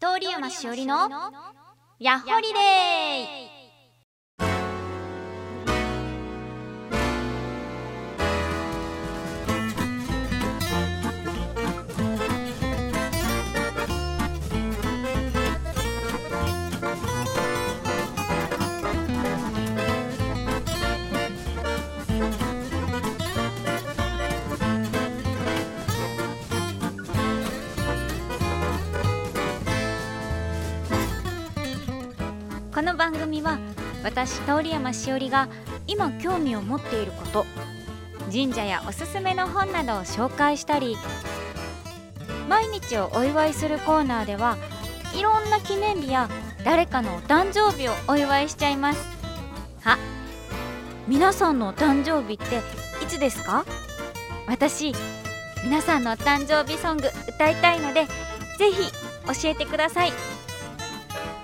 通山しおりのやっほりデーこの番組は私通山しおりが今興味を持っていること神社やおすすめの本などを紹介したり毎日をお祝いするコーナーではいろんな記念日や誰かのお誕生日をお祝いしちゃいます。あ皆さんのお誕生日っていつですか？私皆さんのお誕生日ソング歌いたいのでぜひ教えてください。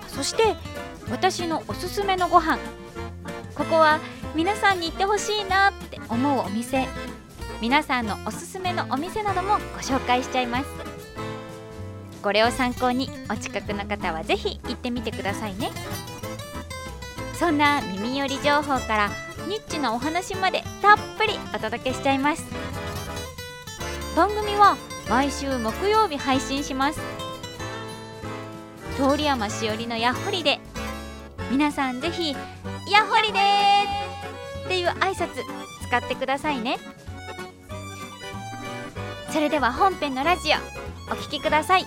そして私のおすすめのご飯。ここは皆さんに行ってほしいなって思うお店。皆さんのおすすめのお店などもご紹介しちゃいます。これを参考にお近くの方はぜひ行ってみてくださいね。そんな耳寄り情報からニッチなお話までたっぷりお届けしちゃいます。番組は毎週木曜日配信します。通山しおりのやっほりで皆さんぜひ「やっほりでーっていう挨拶使ってくださいね。それでは本編のラジオお聴きください。